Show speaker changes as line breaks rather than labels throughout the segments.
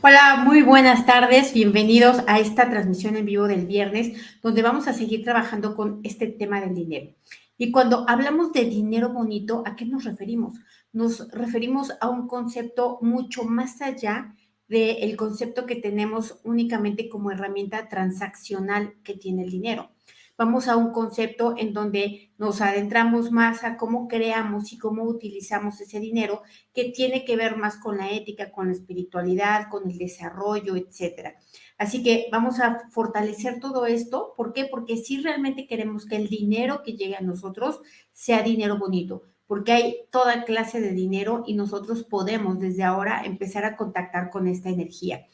Hola, muy buenas tardes. Bienvenidos a esta transmisión en vivo del viernes, donde vamos a seguir trabajando con este tema del dinero. Y cuando hablamos de dinero bonito, ¿a qué nos referimos? Nos referimos a un concepto mucho más allá del concepto que tenemos únicamente como herramienta transaccional que tiene el dinero vamos a un concepto en donde nos adentramos más a cómo creamos y cómo utilizamos ese dinero que tiene que ver más con la ética, con la espiritualidad, con el desarrollo, etcétera. Así que vamos a fortalecer todo esto. ¿Por qué? Porque si realmente queremos que el dinero que llegue a nosotros sea dinero bonito, porque hay toda clase de dinero y nosotros podemos desde ahora empezar a contactar con esta energía.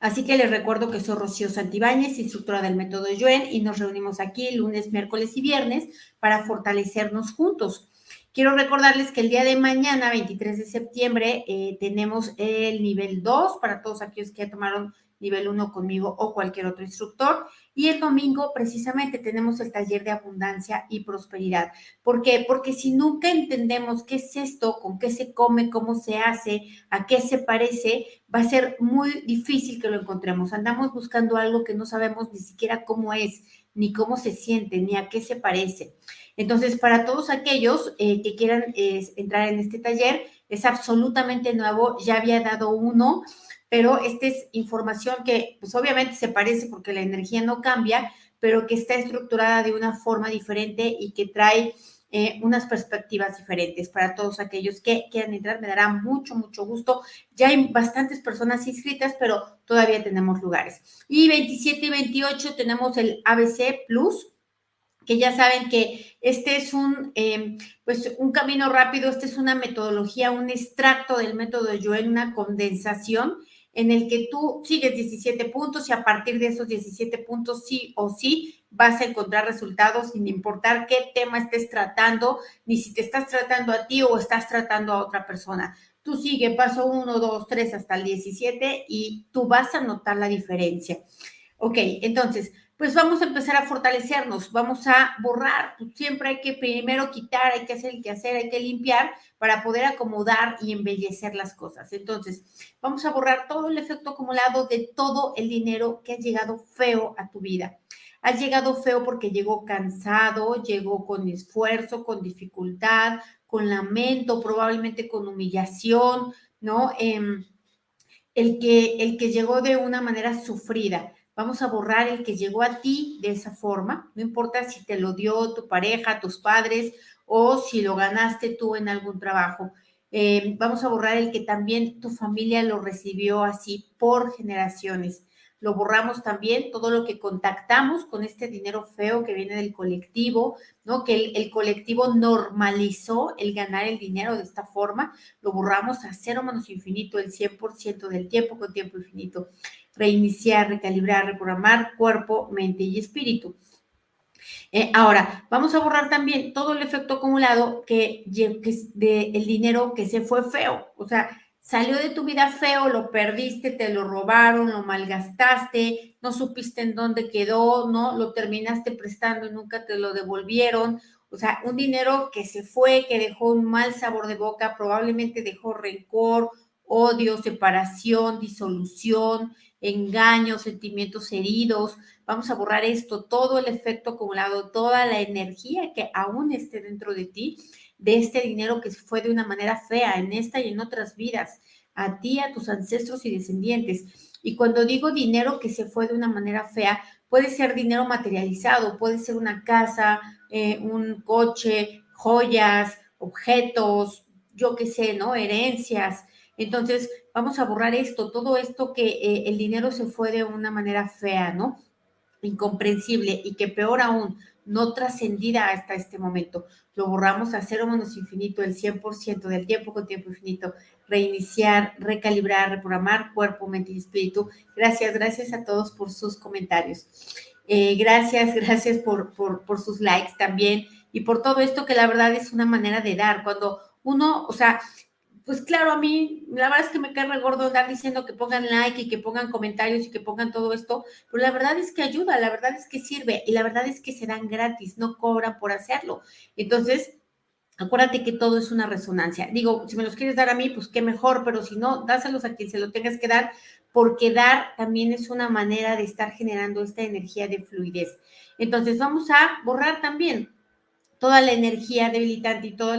Así que les recuerdo que soy Rocío Santibáñez, instructora del método Yuen, y nos reunimos aquí lunes, miércoles y viernes para fortalecernos juntos. Quiero recordarles que el día de mañana, 23 de septiembre, eh, tenemos el nivel 2 para todos aquellos que ya tomaron nivel 1 conmigo o cualquier otro instructor. Y el domingo precisamente tenemos el taller de abundancia y prosperidad. ¿Por qué? Porque si nunca entendemos qué es esto, con qué se come, cómo se hace, a qué se parece, va a ser muy difícil que lo encontremos. Andamos buscando algo que no sabemos ni siquiera cómo es, ni cómo se siente, ni a qué se parece. Entonces, para todos aquellos eh, que quieran entrar en este taller, es absolutamente nuevo. Ya había dado uno pero esta es información que pues obviamente se parece porque la energía no cambia, pero que está estructurada de una forma diferente y que trae eh, unas perspectivas diferentes para todos aquellos que quieran entrar. Me dará mucho, mucho gusto. Ya hay bastantes personas inscritas, pero todavía tenemos lugares. Y 27 y 28 tenemos el ABC Plus, que ya saben que este es un, eh, pues un camino rápido, esta es una metodología, un extracto del método Joel, una condensación en el que tú sigues 17 puntos y a partir de esos 17 puntos sí o sí vas a encontrar resultados sin importar qué tema estés tratando, ni si te estás tratando a ti o estás tratando a otra persona. Tú sigue paso 1, 2, 3 hasta el 17 y tú vas a notar la diferencia. Ok, entonces, pues vamos a empezar a fortalecernos, vamos a borrar, pues siempre hay que primero quitar, hay que hacer el que hacer, hay que limpiar para poder acomodar y embellecer las cosas. Entonces, vamos a borrar todo el efecto acumulado de todo el dinero que ha llegado feo a tu vida. Ha llegado feo porque llegó cansado, llegó con esfuerzo, con dificultad, con lamento, probablemente con humillación, ¿no? Em, el, que, el que llegó de una manera sufrida Vamos a borrar el que llegó a ti de esa forma, no importa si te lo dio tu pareja, tus padres o si lo ganaste tú en algún trabajo. Eh, vamos a borrar el que también tu familia lo recibió así por generaciones. Lo borramos también todo lo que contactamos con este dinero feo que viene del colectivo, ¿no? Que el, colectivo normalizó el ganar el dinero de esta forma. Lo borramos a cero menos infinito, el 100% del tiempo con tiempo infinito reiniciar, recalibrar, reprogramar cuerpo, mente y espíritu. Eh, ahora, vamos a borrar también todo el efecto acumulado que, que de el dinero que se fue feo. O sea, salió de tu vida feo, lo perdiste, te lo robaron, lo malgastaste, no supiste en dónde quedó, ¿no? Lo terminaste prestando y nunca te lo devolvieron. O sea, un dinero que se fue, que dejó un mal sabor de boca, probablemente dejó rencor, odio, separación, disolución, engaños, sentimientos heridos. Vamos a borrar esto, todo el efecto acumulado, toda la energía que aún esté dentro de ti, de este dinero que fue de una manera fea en esta y en otras vidas, a ti, a tus ancestros y descendientes. Y cuando digo dinero que se fue de una manera fea, puede ser dinero materializado, puede ser una casa, eh, un coche, joyas, objetos, yo qué sé, ¿no? Herencias, entonces, vamos a borrar esto, todo esto que eh, el dinero se fue de una manera fea, ¿no? Incomprensible y que peor aún, no trascendida hasta este momento. Lo borramos a cero menos infinito, el 100% del tiempo con tiempo infinito. Reiniciar, recalibrar, reprogramar cuerpo, mente y espíritu. Gracias, gracias a todos por sus comentarios. Eh, gracias, gracias por, por, por sus likes también y por todo esto que la verdad es una manera de dar. Cuando uno, o sea, pues claro, a mí la verdad es que me cae re gordo andar diciendo que pongan like y que pongan comentarios y que pongan todo esto, pero la verdad es que ayuda, la verdad es que sirve y la verdad es que se dan gratis, no cobran por hacerlo. Entonces, Acuérdate que todo es una resonancia. Digo, si me los quieres dar a mí, pues qué mejor, pero si no, dáselos a quien se lo tengas que dar, porque dar también es una manera de estar generando esta energía de fluidez. Entonces, vamos a borrar también toda la energía debilitante y todos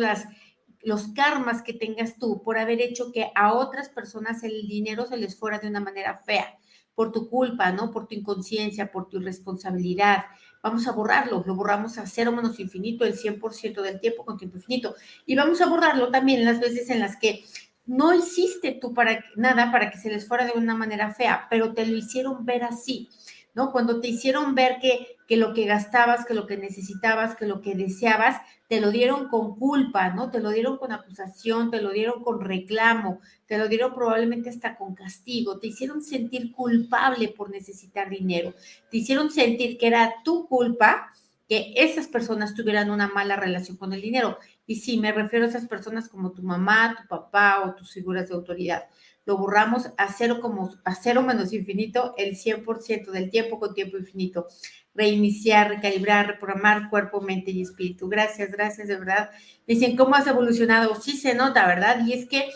los karmas que tengas tú por haber hecho que a otras personas el dinero se les fuera de una manera fea, por tu culpa, ¿no? Por tu inconsciencia, por tu irresponsabilidad, vamos a borrarlo, lo borramos a cero menos infinito el 100% del tiempo con tiempo infinito. Y vamos a borrarlo también las veces en las que no hiciste tú para nada para que se les fuera de una manera fea, pero te lo hicieron ver así. ¿No? Cuando te hicieron ver que, que lo que gastabas, que lo que necesitabas, que lo que deseabas, te lo dieron con culpa, ¿no? Te lo dieron con acusación, te lo dieron con reclamo, te lo dieron probablemente hasta con castigo, te hicieron sentir culpable por necesitar dinero, te hicieron sentir que era tu culpa que esas personas tuvieran una mala relación con el dinero. Y sí, me refiero a esas personas como tu mamá, tu papá o tus figuras de autoridad lo borramos a cero, como, a cero menos infinito el 100% del tiempo con tiempo infinito. Reiniciar, recalibrar, reprogramar cuerpo, mente y espíritu. Gracias, gracias, de verdad. Dicen, ¿cómo has evolucionado? Sí se nota, ¿verdad? Y es que,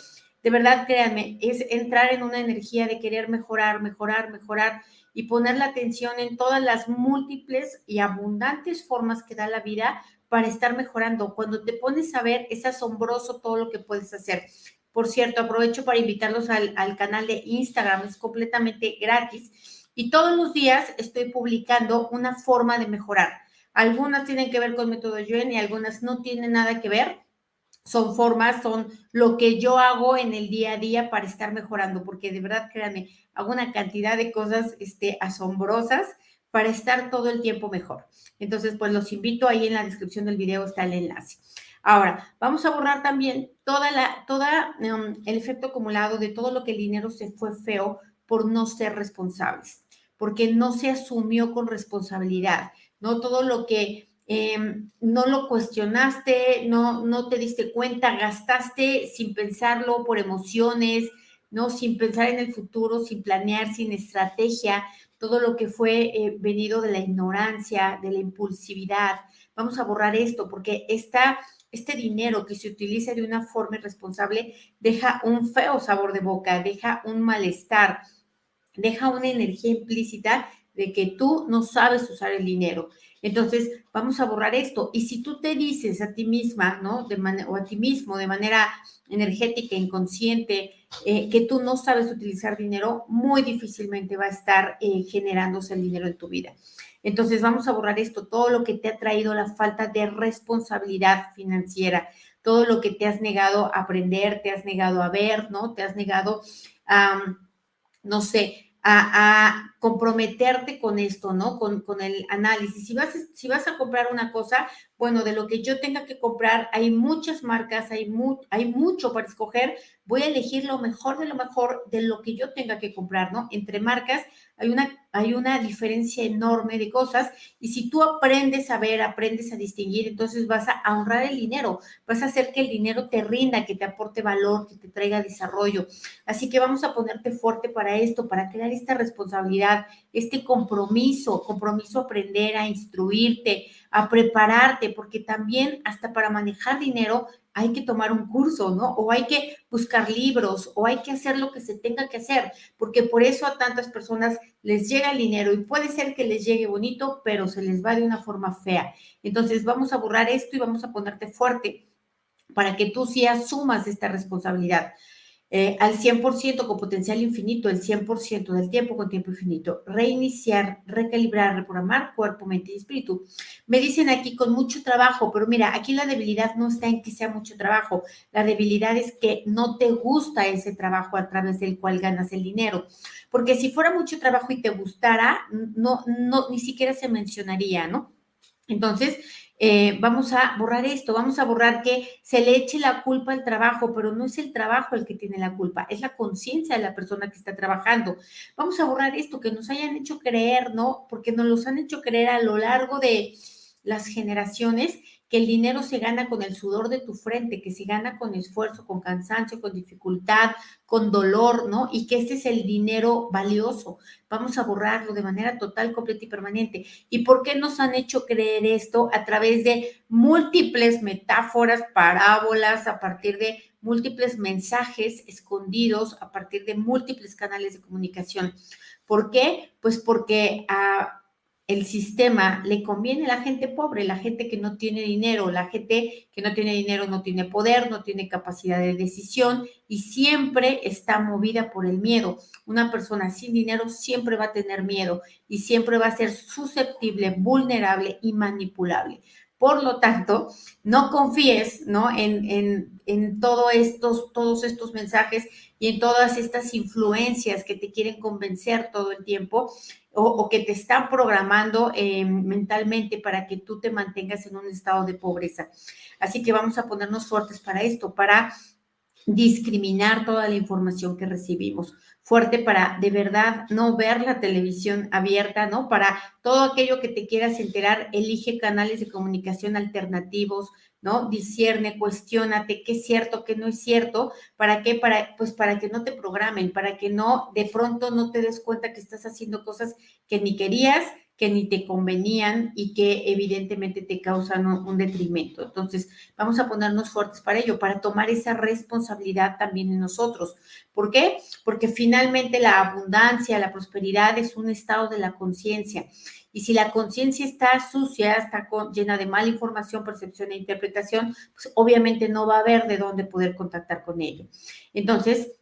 de verdad, créanme, es entrar en una energía de querer mejorar, mejorar, mejorar y poner la atención en todas las múltiples y abundantes formas que da la vida para estar mejorando. Cuando te pones a ver, es asombroso todo lo que puedes hacer. Por cierto, aprovecho para invitarlos al, canal de Instagram, es completamente gratis. Y todos los días estoy publicando una forma de mejorar. Algunas tienen que ver con método Yuen y algunas no tienen nada que ver. Son formas, son lo que yo hago en el día a día para estar mejorando, porque de verdad, créanme, hago una cantidad de cosas este, asombrosas para estar todo el tiempo mejor. Entonces, pues los invito, ahí en la descripción del video está el enlace. Ahora, vamos a borrar también toda la, toda em, el efecto acumulado de todo lo que el dinero se fue feo por no ser responsables, porque no se asumió con responsabilidad, ¿no? Todo lo que em, no lo cuestionaste, no, no te diste cuenta, gastaste sin pensarlo por emociones, ¿no? Sin pensar en el futuro, sin planear, sin estrategia, todo lo que fue eh, venido de la ignorancia, de la impulsividad. Vamos a borrar esto porque está este dinero que se utiliza de una forma irresponsable deja un feo sabor de boca, deja un malestar, deja una energía implícita de que tú no sabes usar el dinero. Entonces, vamos a borrar esto. Y si tú te dices a ti misma, ¿no? De o a ti mismo de manera energética, inconsciente, eh, que tú no sabes utilizar dinero, muy difícilmente va a estar eh, generándose el dinero en tu vida. Entonces vamos a borrar esto, todo lo que te ha traído la falta de responsabilidad financiera, todo lo que te has negado a aprender, te has negado a ver, ¿no? Te has negado a, no sé, a, comprometerte con esto, ¿no? Con, con, el análisis. Si vas, si vas a comprar una cosa, bueno, de lo que yo tenga que comprar, hay muchas marcas, hay, hay mucho para escoger, voy a elegir lo mejor de lo mejor de lo que yo tenga que comprar, ¿no? Entre marcas hay una, hay una diferencia enorme de cosas y si tú aprendes a ver, aprendes a distinguir, entonces vas a honrar el dinero, vas a hacer que el dinero te rinda, que te aporte valor, que te traiga desarrollo. Así que vamos a ponerte fuerte para esto, para crear esta responsabilidad, este compromiso, compromiso a aprender, a instruirte, a prepararte, porque también hasta para manejar dinero hay que tomar un curso, ¿no? O hay que buscar libros, o hay que hacer lo que se tenga que hacer, porque por eso a tantas personas les llega el dinero y puede ser que les llegue bonito, pero se les va de una forma fea. Entonces vamos a borrar esto y vamos a ponerte fuerte para que tú sí asumas esta responsabilidad. Eh, al 100% con potencial infinito, el 100% del tiempo con tiempo infinito. Reiniciar, recalibrar, reprogramar cuerpo, mente y espíritu. Me dicen aquí con mucho trabajo, pero mira, aquí la debilidad no está en que sea mucho trabajo. La debilidad es que no te gusta ese trabajo a través del cual ganas el dinero. Porque si fuera mucho trabajo y te gustara, no, no, ni siquiera se mencionaría, ¿no? Entonces, eh, vamos a borrar esto, vamos a borrar que se le eche la culpa al trabajo, pero no es el trabajo el que tiene la culpa, es la conciencia de la persona que está trabajando. Vamos a borrar esto, que nos hayan hecho creer, ¿no? Porque nos los han hecho creer a lo largo de las generaciones que el dinero se gana con el sudor de tu frente, que se gana con esfuerzo, con cansancio, con dificultad, con dolor, ¿no? Y que este es el dinero valioso. Vamos a borrarlo de manera total, completa y permanente. ¿Y por qué nos han hecho creer esto? A través de múltiples metáforas, parábolas, a partir de múltiples mensajes escondidos, a partir de múltiples canales de comunicación. ¿Por qué? Pues porque a el sistema le conviene a la gente pobre, la gente que no tiene dinero, la gente que no tiene dinero no tiene poder, no tiene capacidad de decisión y siempre está movida por el miedo. Una persona sin dinero siempre va a tener miedo y siempre va a ser susceptible, vulnerable y manipulable. Por lo tanto, no confíes ¿no? En, en, en estos, todos estos mensajes y en todas estas influencias que te quieren convencer todo el tiempo o, que te están programando eh, mentalmente para que tú te mantengas en un estado de pobreza. Así que vamos a ponernos fuertes para esto, para discriminar toda la información que recibimos fuerte para de verdad no ver la televisión abierta, ¿no? Para todo aquello que te quieras enterar, elige canales de comunicación alternativos, ¿no? Discierne, cuestiónate qué es cierto, qué no es cierto, ¿para qué? Para, pues para que no te programen, para que no, de pronto no te des cuenta que estás haciendo cosas que ni querías, que ni te convenían y que evidentemente te causan un, detrimento. Entonces, vamos a ponernos fuertes para ello, para tomar esa responsabilidad también en nosotros. ¿Por qué? Porque finalmente la abundancia, la prosperidad es un estado de la conciencia. Y si la conciencia está sucia, está llena de mala información, percepción e interpretación, pues obviamente no va a haber de dónde poder contactar con ello. Entonces,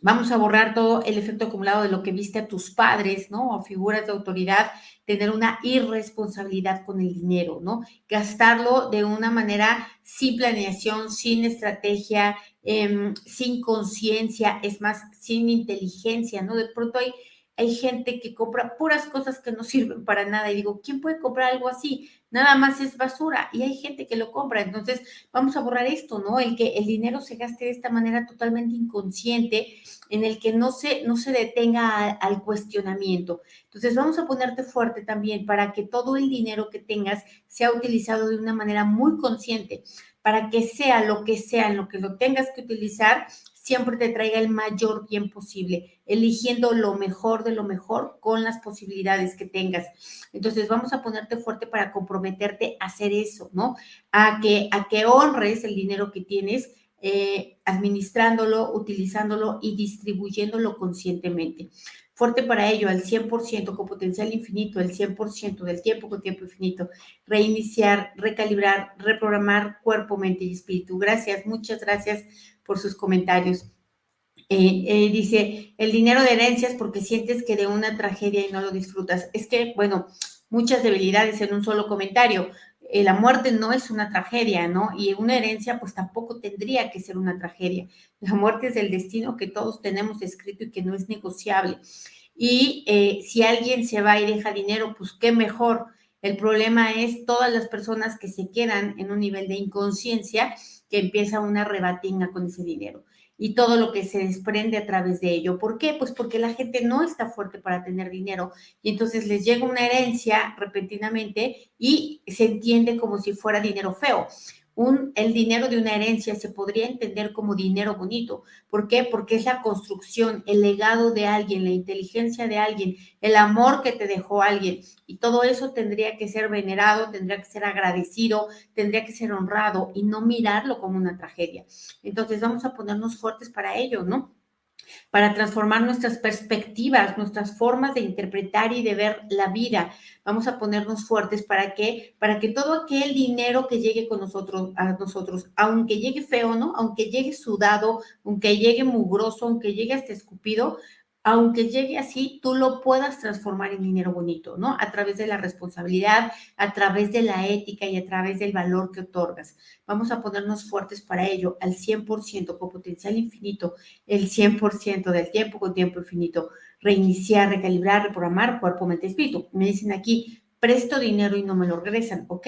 Vamos a borrar todo el efecto acumulado de lo que viste a tus padres, ¿no? O figuras de autoridad, tener una irresponsabilidad con el dinero, ¿no? Gastarlo de una manera sin planeación, sin estrategia, em, sin conciencia, es más, sin inteligencia, ¿no? De pronto hay hay gente que compra puras cosas que no sirven para nada y digo, ¿quién puede comprar algo así? Nada más es basura y hay gente que lo compra. Entonces, vamos a borrar esto, ¿no? El que el dinero se gaste de esta manera totalmente inconsciente, en el que no se, no se detenga al cuestionamiento. Entonces, vamos a ponerte fuerte también para que todo el dinero que tengas sea utilizado de una manera muy consciente, para que sea lo que sea en lo que lo tengas que utilizar, siempre te traiga el mayor bien posible, eligiendo lo mejor de lo mejor con las posibilidades que tengas. Entonces vamos a ponerte fuerte para comprometerte a hacer eso, ¿no? A que, a que honres el dinero que tienes, eh, administrándolo, utilizándolo y distribuyéndolo conscientemente. Fuerte para ello, al 100%, con potencial infinito, el 100% del tiempo con tiempo infinito. Reiniciar, recalibrar, reprogramar cuerpo, mente y espíritu. Gracias, muchas gracias por sus comentarios. Eh, eh, dice, el dinero de herencias porque sientes que de una tragedia y no lo disfrutas. Es que, bueno, muchas debilidades en un solo comentario. Eh, la muerte no es una tragedia, ¿no? Y una herencia pues tampoco tendría que ser una tragedia. La muerte es el destino que todos tenemos escrito y que no es negociable. Y si alguien se va y deja dinero, pues qué mejor. El problema es todas las personas que se quedan en un nivel de inconsciencia que empieza una rebatinga con ese dinero y todo lo que se desprende a través de ello. ¿Por qué? Pues porque la gente no está fuerte para tener dinero y entonces les llega una herencia repentinamente y se entiende como si fuera dinero feo el dinero de una herencia se podría entender como dinero bonito. ¿Por qué? Porque es la construcción, el legado de alguien, la inteligencia de alguien, el amor que te dejó alguien. Y todo eso tendría que ser venerado, tendría que ser agradecido, tendría que ser honrado y no mirarlo como una tragedia. Entonces vamos a ponernos fuertes para ello, ¿no? Para transformar nuestras perspectivas, nuestras formas de interpretar y de ver la vida. Vamos a ponernos fuertes para que, para que todo aquel dinero que llegue con nosotros, a nosotros, aunque llegue feo, ¿no? Aunque llegue sudado, aunque llegue mugroso, aunque llegue hasta escupido, aunque llegue así, tú lo puedas transformar en dinero bonito, ¿no? A través de la responsabilidad, a través de la ética y a través del valor que otorgas. Vamos a ponernos fuertes para ello, al 100%, con potencial infinito, el 100% del tiempo con tiempo infinito. Reiniciar, recalibrar, reprogramar cuerpo, mente, espíritu. Me dicen aquí, presto dinero y no me lo regresan. Ok,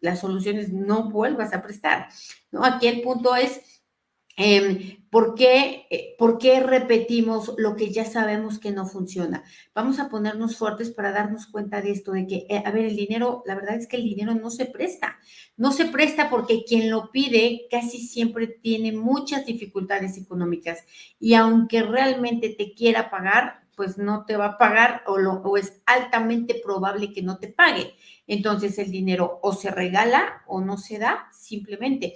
la solución es no vuelvas a prestar, ¿no? Aquí el punto es Em, ¿por, qué, eh, ¿Por qué repetimos lo que ya sabemos que no funciona? Vamos a ponernos fuertes para darnos cuenta de esto, de que, eh, a ver, el dinero, la verdad es que el dinero no se presta. No se presta porque quien lo pide casi siempre tiene muchas dificultades económicas y aunque realmente te quiera pagar, pues no te va a pagar o, o es altamente probable que no te pague. Entonces el dinero o se regala o no se da simplemente.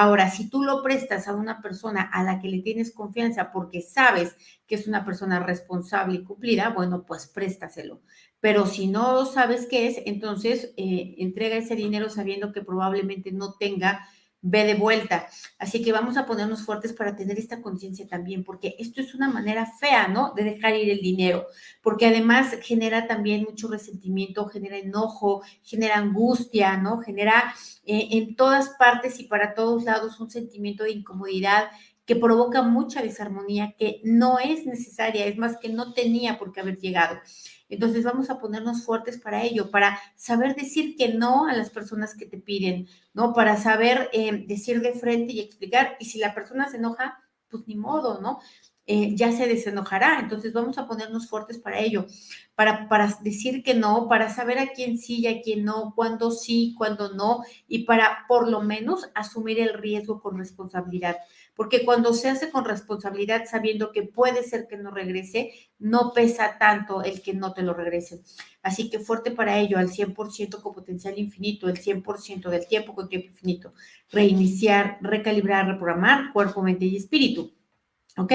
Ahora, si tú lo prestas a una persona a la que le tienes confianza porque sabes que es una persona responsable y cumplida, bueno, pues préstaselo. Pero si no sabes qué es, entonces eh, entrega ese dinero sabiendo que probablemente no tenga ve de vuelta. Así que vamos a ponernos fuertes para tener esta conciencia también, porque esto es una manera fea, ¿no? De dejar ir el dinero, porque además genera también mucho resentimiento, genera enojo, genera angustia, ¿no? Genera eh, en todas partes y para todos lados un sentimiento de incomodidad que provoca mucha desarmonía que no es necesaria, es más que no tenía por qué haber llegado. Entonces vamos a ponernos fuertes para ello, para saber decir que no a las personas que te piden, ¿no? Para saber eh, decir de frente y explicar. Y si la persona se enoja, pues ni modo, ¿no? Eh, ya se desenojará. Entonces vamos a ponernos fuertes para ello, para, para decir que no, para saber a quién sí y a quién no, cuándo sí, cuándo no, y para por lo menos asumir el riesgo con responsabilidad porque cuando se hace con responsabilidad sabiendo que puede ser que no regrese, no pesa tanto el que no te lo regrese. Así que fuerte para ello, al 100% con potencial infinito, el 100% del tiempo con tiempo infinito. Reiniciar, recalibrar, reprogramar cuerpo, mente y espíritu. Ok,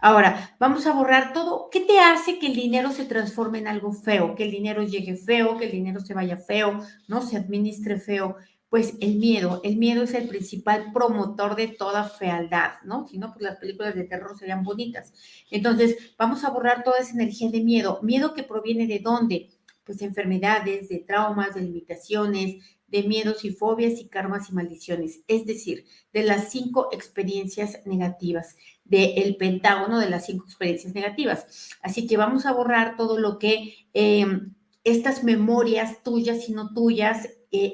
ahora vamos a borrar todo. ¿Qué te hace que el dinero se transforme en algo feo? Que el dinero llegue feo, que el dinero se vaya feo, no se administre feo pues el miedo. El miedo es el principal promotor de toda fealdad, ¿no? Si no, pues las películas de terror serían bonitas. Entonces, vamos a borrar toda esa energía de miedo. ¿Miedo que proviene de dónde? Pues de enfermedades, de traumas, de limitaciones, de miedos y fobias y karmas y maldiciones. Es decir, de las cinco experiencias negativas, del pentágono de las cinco experiencias negativas. Así que vamos a borrar todo lo que... Em, estas memorias tuyas y no tuyas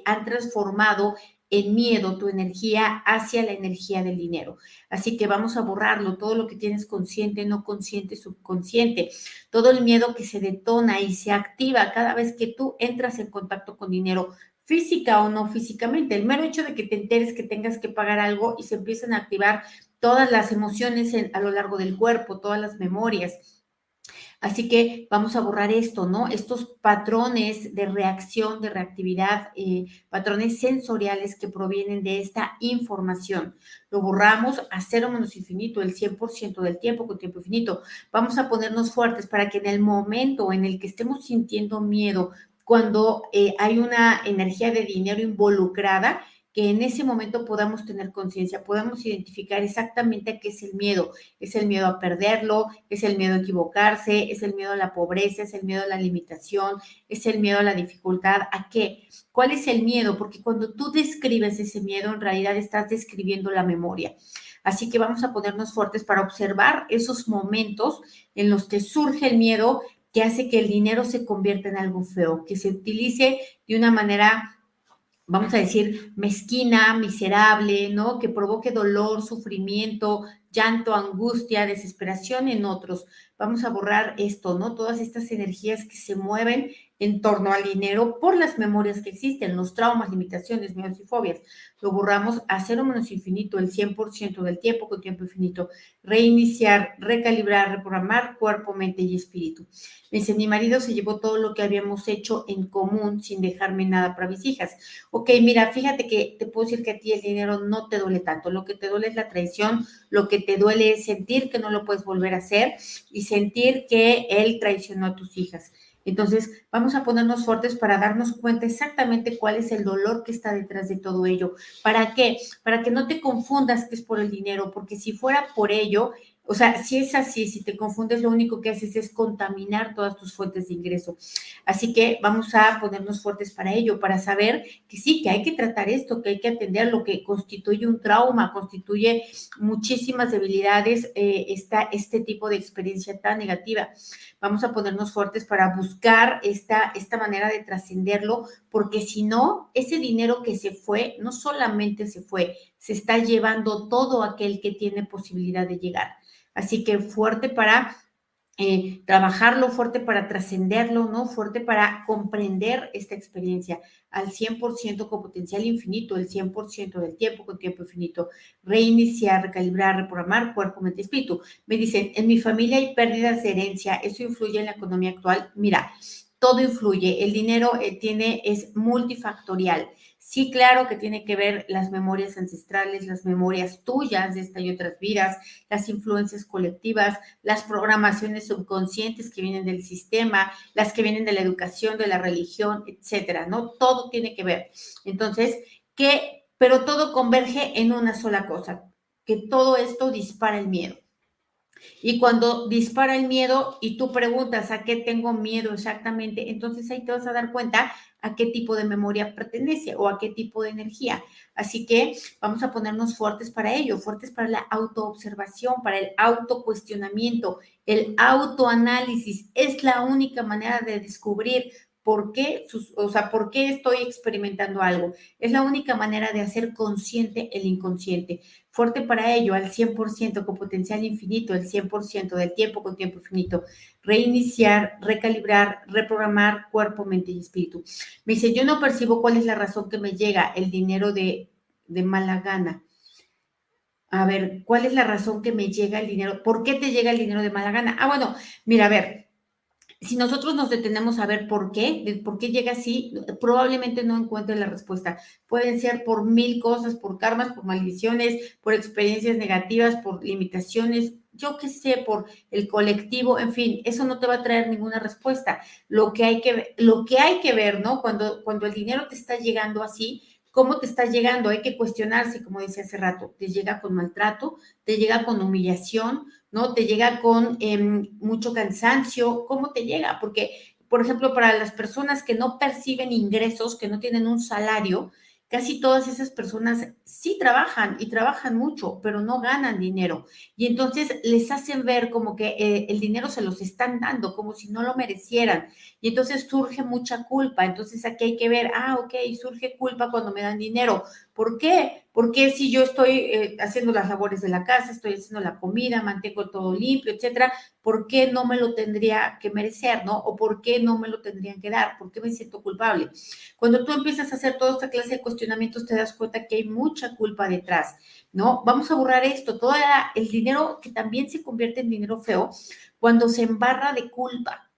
han transformado en miedo tu energía hacia la energía del dinero. Así que vamos a borrarlo, todo lo que tienes consciente, no consciente, subconsciente, todo el miedo que se detona y se activa cada vez que tú entras en contacto con dinero, física o no físicamente. El mero hecho de que te enteres que tengas que pagar algo y se empiezan a activar todas las emociones a lo largo del cuerpo, todas las memorias Así que vamos a borrar esto, ¿no? Estos patrones de reacción, de reactividad, eh, patrones sensoriales que provienen de esta información. Lo borramos a cero menos infinito, el 100% del tiempo con tiempo infinito. Vamos a ponernos fuertes para que en el momento en el que estemos sintiendo miedo, cuando eh, hay una energía de dinero involucrada, que en ese momento podamos tener conciencia, podamos identificar exactamente qué es el miedo. Es el miedo a perderlo, es el miedo a equivocarse, es el miedo a la pobreza, es el miedo a la limitación, es el miedo a la dificultad. ¿A qué? ¿Cuál es el miedo? Porque cuando tú describes ese miedo, en realidad estás describiendo la memoria. Así que vamos a ponernos fuertes para observar esos momentos en los que surge el miedo que hace que el dinero se convierta en algo feo, que se utilice de una manera vamos a decir, mezquina, miserable, ¿no? Que provoque dolor, sufrimiento, llanto, angustia, desesperación en otros. Vamos a borrar esto, ¿no? Todas estas energías que se mueven en torno al dinero por las memorias que existen, los traumas, limitaciones, miedos y fobias. Lo borramos a cero menos infinito, el 100% del tiempo con tiempo infinito. Reiniciar, recalibrar, reprogramar cuerpo, mente y espíritu. Me dice, mi marido se llevó todo lo que habíamos hecho en común sin dejarme nada para mis hijas. Ok, mira, fíjate que te puedo decir que a ti el dinero no te duele tanto. Lo que te duele es la traición, lo que te duele es sentir que no lo puedes volver a hacer y sentir que él traicionó a tus hijas. Entonces, vamos a ponernos fuertes para darnos cuenta exactamente cuál es el dolor que está detrás de todo ello. ¿Para qué? Para que no te confundas que es por el dinero, porque si fuera por ello, o sea, si es así, si te confundes, lo único que haces es contaminar todas tus fuentes de ingreso. Así que vamos a ponernos fuertes para ello, para saber que sí, que hay que tratar esto, que hay que atender lo que constituye un trauma, constituye muchísimas debilidades, eh, este tipo de experiencia tan negativa. Vamos a ponernos fuertes para buscar esta, esta manera de trascenderlo, porque si no, ese dinero que se fue, no solamente se fue, se está llevando todo aquel que tiene posibilidad de llegar. Así que fuerte para eh, trabajarlo, fuerte para trascenderlo, ¿no? Fuerte para comprender esta experiencia al 100% con potencial infinito, el 100% del tiempo con tiempo infinito, reiniciar, recalibrar, reprogramar cuerpo, mente espíritu. Me dicen, en mi familia hay pérdidas de herencia, ¿eso influye en la economía actual? Mira, todo influye, el dinero eh, tiene, es multifactorial. Sí, claro que tiene que ver las memorias ancestrales, las memorias tuyas de esta y otras vidas, las influencias colectivas, las programaciones subconscientes que vienen del sistema, las que vienen de la educación, de la religión, etcétera, ¿no? Todo tiene que ver. Entonces, que, pero todo converge en una sola cosa, que todo esto dispara el miedo. Y cuando dispara el miedo y tú preguntas a qué tengo miedo exactamente, entonces ahí te vas a dar cuenta a qué tipo de memoria pertenece o a qué tipo de energía. Así que vamos a ponernos fuertes para ello, fuertes para la autoobservación, para el autocuestionamiento, el autoanálisis. Es la única manera de descubrir por qué, o sea, por qué estoy experimentando algo. Es la única manera de hacer consciente el inconsciente. Fuerte para ello, al 100% con potencial infinito, el 100% del tiempo con tiempo infinito. Reiniciar, recalibrar, reprogramar cuerpo, mente y espíritu. Me dice, yo no percibo cuál es la razón que me llega el dinero de, de mala gana. A ver, ¿cuál es la razón que me llega el dinero? ¿Por qué te llega el dinero de mala gana? Ah, bueno, mira, a ver, si nosotros nos detenemos a ver por qué, por qué llega así, probablemente no encuentre la respuesta. Pueden ser por mil cosas, por karmas, por maldiciones, por experiencias negativas, por limitaciones, yo qué sé, por el colectivo, en fin, eso no te va a traer ninguna respuesta. Lo que hay que, lo que, hay que ver, ¿no? Cuando, cuando el dinero te está llegando así, ¿Cómo te está llegando? Hay que cuestionarse, como decía hace rato, te llega con maltrato, te llega con humillación, ¿no? Te llega con em, mucho cansancio, ¿cómo te llega? Porque, por ejemplo, para las personas que no perciben ingresos, que no tienen un salario, casi todas esas personas sí trabajan y trabajan mucho, pero no ganan dinero. Y entonces les hacen ver como que eh, el dinero se los están dando, como si no lo merecieran. Y entonces surge mucha culpa. Entonces aquí hay que ver, ah, ok, surge culpa cuando me dan dinero. ¿Por qué? Porque si yo estoy eh, haciendo las labores de la casa, estoy haciendo la comida, mantengo todo limpio, etcétera, ¿por qué no me lo tendría que merecer, no? O ¿por qué no me lo tendrían que dar? ¿Por qué me siento culpable? Cuando tú empiezas a hacer toda esta clase de cuestionamientos, te das cuenta que hay mucha culpa detrás, ¿no? Vamos a borrar esto, todo el dinero que también se convierte en dinero feo cuando se embarra de culpa.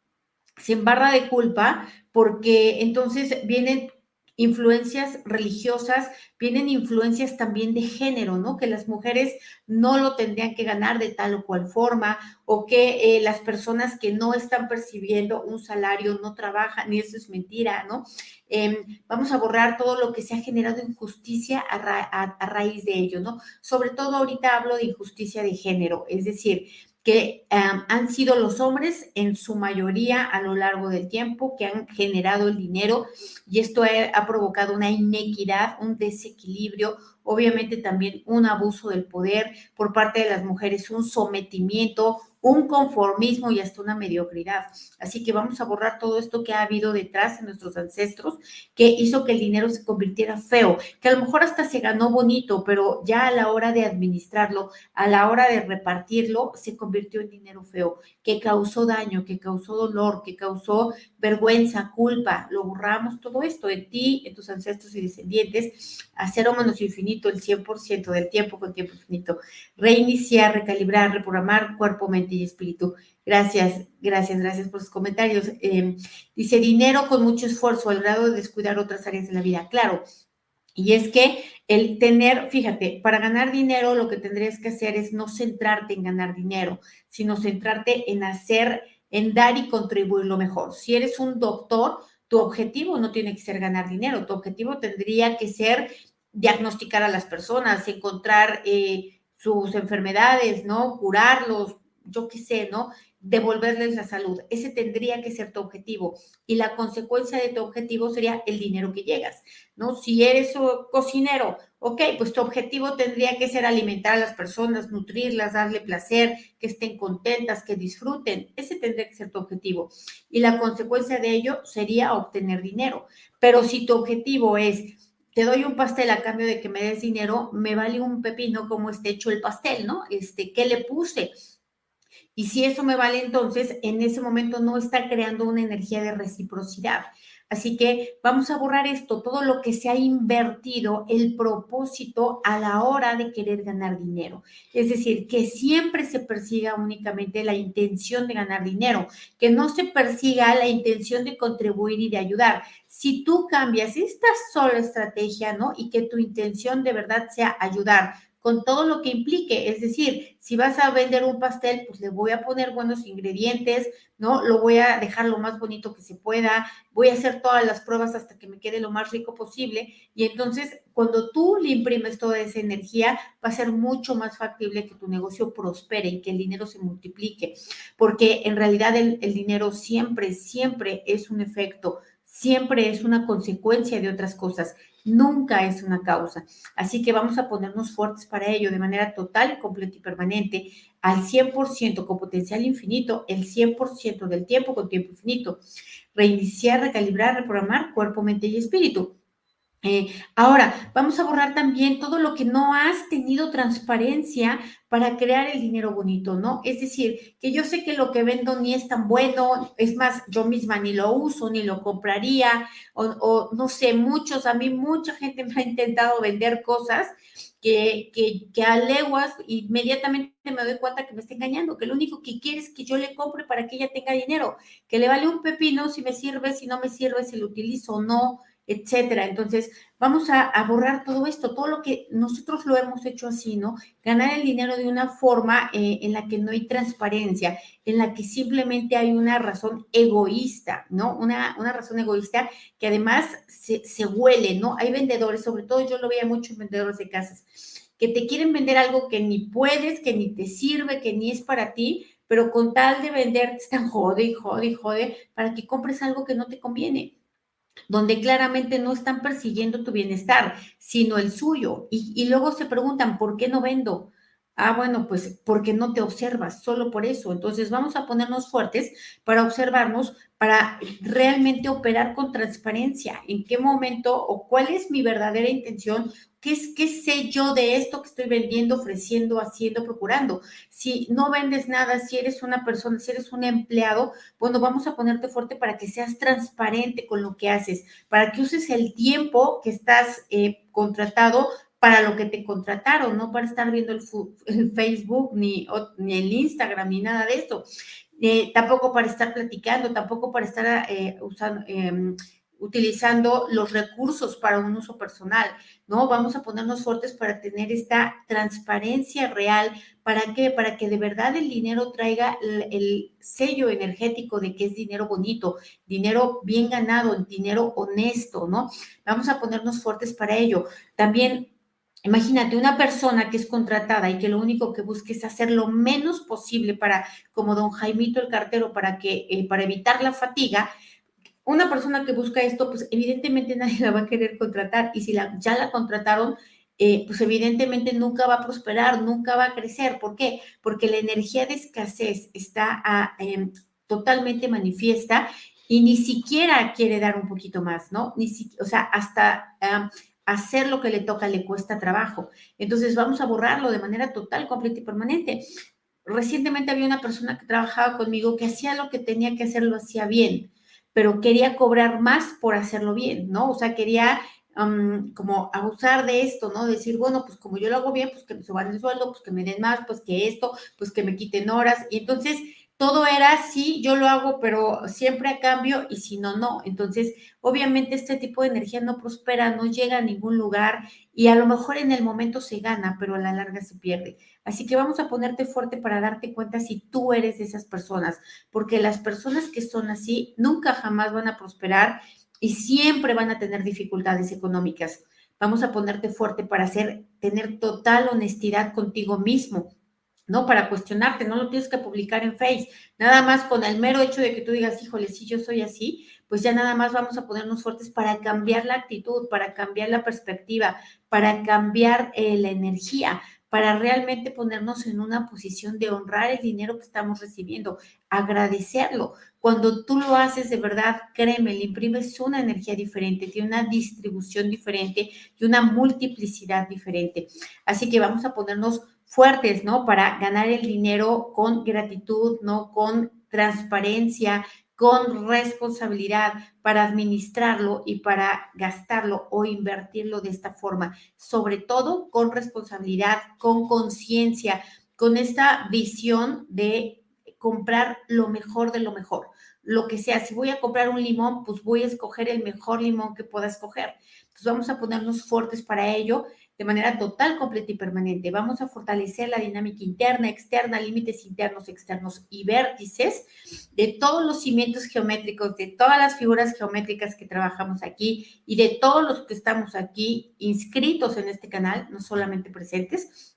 Se embarra de culpa porque entonces vienen influencias religiosas, vienen influencias también de género, ¿no? Que las mujeres no lo tendrían que ganar de tal o cual forma, o que eh, las personas que no están percibiendo un salario no trabajan, y eso es mentira, ¿no? Em, vamos a borrar todo lo que se ha generado injusticia a, a raíz de ello, ¿no? Sobre todo ahorita hablo de injusticia de género, es decir, que han sido los hombres en su mayoría a lo largo del tiempo que han generado el dinero y esto ha, provocado una inequidad, un desequilibrio, obviamente también un abuso del poder por parte de las mujeres, un sometimiento, un conformismo y hasta una mediocridad. Así que vamos a borrar todo esto que ha habido detrás de nuestros ancestros, que hizo que el dinero se convirtiera feo, que a lo mejor hasta se ganó bonito, pero ya a la hora de administrarlo, a la hora de repartirlo, se convirtió en dinero feo, que causó daño, que causó dolor, que causó vergüenza, culpa. Lo borramos todo esto en ti, en tus ancestros y descendientes, a cero menos infinito el 100% del tiempo con tiempo infinito. Reiniciar, recalibrar, reprogramar cuerpo, mente y espíritu. Gracias, gracias, gracias por sus comentarios. Em, dice, dinero con mucho esfuerzo al grado de descuidar otras áreas de la vida. Claro, y es que el tener, fíjate, para ganar dinero lo que tendrías que hacer es no centrarte en ganar dinero, sino centrarte en hacer, en dar y contribuir lo mejor. Si eres un doctor, tu objetivo no tiene que ser ganar dinero, tu objetivo tendría que ser diagnosticar a las personas, encontrar eh, sus enfermedades, ¿no? Curarlos, yo qué sé, ¿no? Devolverles la salud. Ese tendría que ser tu objetivo. Y la consecuencia de tu objetivo sería el dinero que llegas, ¿no? Si eres cocinero, ok, pues tu objetivo tendría que ser alimentar a las personas, nutrirlas, darle placer, que estén contentas, que disfruten. Ese tendría que ser tu objetivo. Y la consecuencia de ello sería obtener dinero. Pero si tu objetivo es te doy un pastel a cambio de que me des dinero, me vale un pepino como esté hecho el pastel, ¿no? Este, ¿qué le puse? Y si eso me vale, entonces en ese momento no está creando una energía de reciprocidad. Así que vamos a borrar esto, todo lo que se ha invertido, el propósito a la hora de querer ganar dinero. Es decir, que siempre se persiga únicamente la intención de ganar dinero, que no se persiga la intención de contribuir y de ayudar. Si tú cambias esta sola estrategia, ¿no? Y que tu intención de verdad sea ayudar, con todo lo que implique. Es decir, si vas a vender un pastel, pues le voy a poner buenos ingredientes, ¿no? Lo voy a dejar lo más bonito que se pueda, voy a hacer todas las pruebas hasta que me quede lo más rico posible. Y entonces, cuando tú le imprimes toda esa energía, va a ser mucho más factible que tu negocio prospere y que el dinero se multiplique. Porque en realidad el, el dinero siempre, siempre es un efecto siempre es una consecuencia de otras cosas nunca es una causa. Así que vamos a ponernos fuertes para ello de manera total, completa y permanente, al 100% con potencial infinito, el 100% del tiempo con tiempo infinito. Reiniciar, recalibrar, reprogramar cuerpo, mente y espíritu. Eh, ahora, vamos a borrar también todo lo que no has tenido transparencia para crear el dinero bonito, ¿no? Es decir, que yo sé que lo que vendo ni es tan bueno, es más, yo misma ni lo uso, ni lo compraría, o, no sé, muchos, a mí mucha gente me ha intentado vender cosas que, que, que a leguas inmediatamente me doy cuenta que me está engañando, que lo único que quiere es que yo le compre para que ella tenga dinero, que le vale un pepino si me sirve, si no me sirve, si lo utilizo o no, etcétera. Entonces, vamos a, borrar todo esto, todo lo que nosotros lo hemos hecho así, ¿no? Ganar el dinero de una forma eh, en la que no hay transparencia, en la que simplemente hay una razón egoísta, ¿no? Una, una razón egoísta que además se, huele, ¿no? Hay vendedores, sobre todo yo lo veía mucho en vendedores de casas, que te quieren vender algo que ni puedes, que ni te sirve, que ni es para ti, pero con tal de vender están jode y jode y jode para que compres algo que no te conviene donde claramente no están persiguiendo tu bienestar, sino el suyo. Y, luego se preguntan, ¿por qué no vendo? Ah, bueno, pues porque no te observas, solo por eso. Entonces vamos a ponernos fuertes para observarnos, para realmente operar con transparencia. ¿En qué momento o cuál es mi verdadera intención ¿Qué, es, ¿Qué sé yo de esto que estoy vendiendo, ofreciendo, haciendo, procurando? Si no vendes nada, si eres una persona, si eres un empleado, bueno, vamos a ponerte fuerte para que seas transparente con lo que haces, para que uses el tiempo que estás eh, contratado para lo que te contrataron, no para estar viendo el, Facebook ni, ni, el Instagram ni nada de esto. Eh, tampoco para estar platicando, tampoco para estar eh, usando, em, utilizando los recursos para un uso personal, ¿no? Vamos a ponernos fuertes para tener esta transparencia real. ¿Para qué? Para que de verdad el dinero traiga el, sello energético de que es dinero bonito, dinero bien ganado, dinero honesto, ¿no? Vamos a ponernos fuertes para ello. También Imagínate una persona que es contratada y que lo único que busque es hacer lo menos posible para, como don Jaimito el cartero, para que, eh, para evitar la fatiga, una persona que busca esto, pues evidentemente nadie la va a querer contratar y si la, ya la contrataron, eh, pues evidentemente nunca va a prosperar, nunca va a crecer. ¿Por qué? Porque la energía de escasez está em, totalmente manifiesta y ni siquiera quiere dar un poquito más, ¿no? Ni o sea, hasta hacer lo que le toca le cuesta trabajo. Entonces vamos a borrarlo de manera total, completa y permanente. Recientemente había una persona que trabajaba conmigo que hacía lo que tenía que hacer, lo hacía bien pero quería cobrar más por hacerlo bien, ¿no? O sea, quería como abusar de esto, ¿no? Decir, bueno, pues como yo lo hago bien, pues que me suban el sueldo, pues que me den más, pues que esto, pues que me quiten horas. Y entonces todo era, sí, yo lo hago, pero siempre a cambio y si no, no. Entonces, obviamente este tipo de energía no prospera, no llega a ningún lugar y a lo mejor en el momento se gana, pero a la larga se pierde. Así que vamos a ponerte fuerte para darte cuenta si tú eres de esas personas, porque las personas que son así nunca jamás van a prosperar y siempre van a tener dificultades económicas. Vamos a ponerte fuerte para hacer, tener total honestidad contigo mismo ¿no? Para cuestionarte, no lo tienes que publicar en Face. Nada más con el mero hecho de que tú digas, híjole, si yo soy así, pues ya nada más vamos a ponernos fuertes para cambiar la actitud, para cambiar la perspectiva, para cambiar eh, la energía, para realmente ponernos en una posición de honrar el dinero que estamos recibiendo, agradecerlo. Cuando tú lo haces de verdad, créeme, le imprimes una energía diferente, tiene una distribución diferente y una multiplicidad diferente. Así que vamos a ponernos fuertes, ¿no? Para ganar el dinero con gratitud, ¿no? Con transparencia, con responsabilidad para administrarlo y para gastarlo o invertirlo de esta forma, sobre todo con responsabilidad, con conciencia, con esta visión de comprar lo mejor de lo mejor. Lo que sea, si voy a comprar un limón, pues voy a escoger el mejor limón que pueda escoger. Entonces vamos a ponernos fuertes para ello de manera total, completa y permanente. Vamos a fortalecer la dinámica interna, externa, límites internos, externos y vértices de todos los cimientos geométricos, de todas las figuras geométricas que trabajamos aquí y de todos los que estamos aquí inscritos en este canal, no solamente presentes,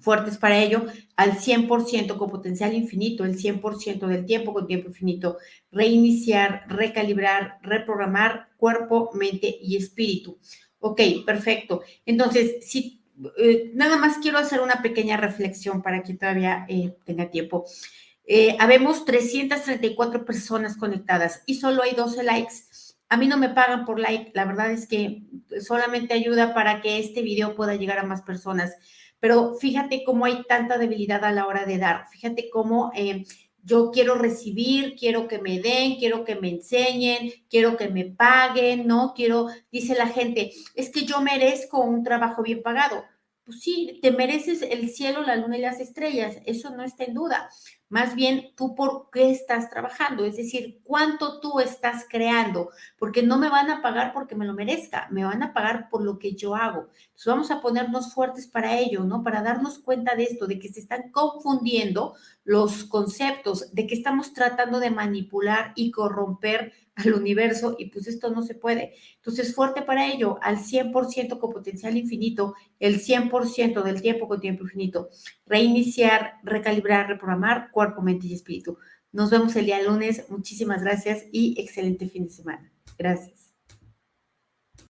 fuertes para ello, al 100% con potencial infinito, el 100% del tiempo con tiempo infinito, reiniciar, recalibrar, reprogramar cuerpo, mente y espíritu. Ok, perfecto. Entonces, si eh, nada más quiero hacer una pequeña reflexión para que todavía eh, tenga tiempo. Eh, habemos 334 personas conectadas y solo hay 12 likes. A mí no me pagan por like, la verdad es que solamente ayuda para que este video pueda llegar a más personas. Pero fíjate cómo hay tanta debilidad a la hora de dar. Fíjate cómo yo quiero recibir, quiero que me den, quiero que me enseñen, quiero que me paguen, ¿no? Quiero, dice la gente, es que yo merezco un trabajo bien pagado. Pues sí, te mereces el cielo, la luna y las estrellas, eso no está en duda. Más bien, tú por qué estás trabajando, es decir, cuánto tú estás creando, porque no me van a pagar porque me lo merezca, me van a pagar por lo que yo hago. Entonces vamos a ponernos fuertes para ello, ¿no? Para darnos cuenta de esto, de que se están confundiendo los conceptos, de que estamos tratando de manipular y corromper al universo y pues esto no se puede. Entonces, fuerte para ello, al 100% con potencial infinito, el 100% del tiempo con tiempo infinito, reiniciar, recalibrar, reprogramar cuerpo, mente y espíritu. Nos vemos el día lunes. Muchísimas gracias y excelente fin de semana. Gracias.